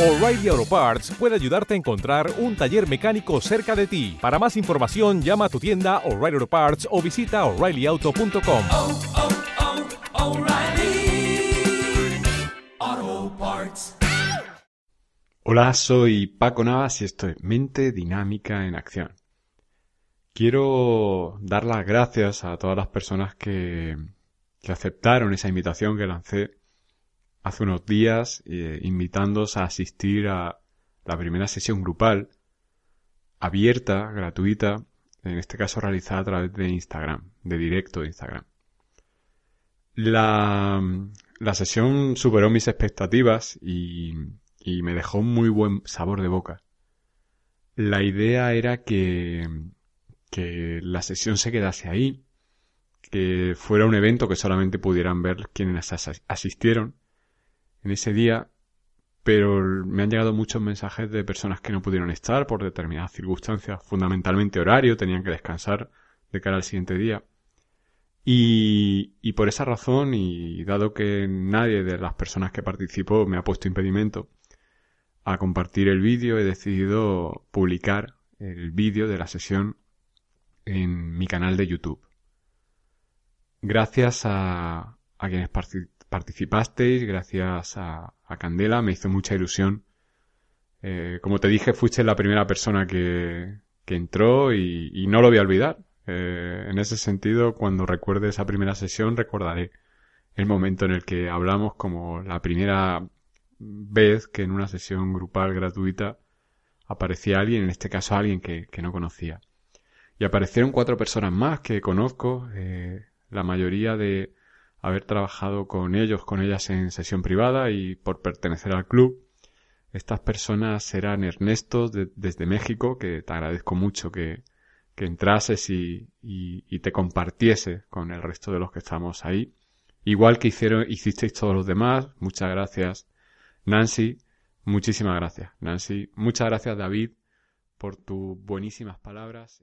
O'Reilly Auto Parts puede ayudarte a encontrar un taller mecánico cerca de ti. Para más información, llama a tu tienda O'Reilly Auto Parts o visita oreillyauto.com. oh, oh, Parts. Hola, soy Paco Navas y esto es Mente Dinámica en Acción. Quiero dar las gracias a todas las personas que, que aceptaron esa invitación que lancé hace unos días, eh, invitándoos a asistir a la primera sesión grupal, abierta, gratuita, en este caso realizada a través de Instagram, de directo de Instagram. La, la sesión superó mis expectativas y, y me dejó un muy buen sabor de boca. La idea era que, que la sesión se quedase ahí, que fuera un evento que solamente pudieran ver quienes as- asistieron en ese día, pero me han llegado muchos mensajes de personas que no pudieron estar por determinadas circunstancias, fundamentalmente horario, tenían que descansar de cara al siguiente día. Y, por esa razón, y dado que nadie de las personas que participó me ha puesto impedimento a compartir el vídeo, he decidido publicar el vídeo de la sesión en mi canal de YouTube. Gracias a, a quienes participasteis, gracias a, Candela, me hizo mucha ilusión. Eh, como te dije, fuiste la primera persona que, que entró y, y no lo voy a olvidar. Eh, en ese sentido, cuando recuerde esa primera sesión, recordaré el momento en el que hablamos como la primera vez que en una sesión grupal gratuita aparecía alguien, en este caso alguien que, que no conocía. Y aparecieron cuatro personas más que conozco, eh, la mayoría de haber trabajado con ellos, con ellas en sesión privada y por pertenecer al club. Estas personas eran Ernesto de- desde México, que te agradezco mucho que, que entrases y, y, y te compartiese con el resto de los que estamos ahí. Igual que hicieron, hicisteis todos los demás, muchas gracias. Nancy, muchísimas gracias. Nancy, muchas gracias David por tus buenísimas palabras.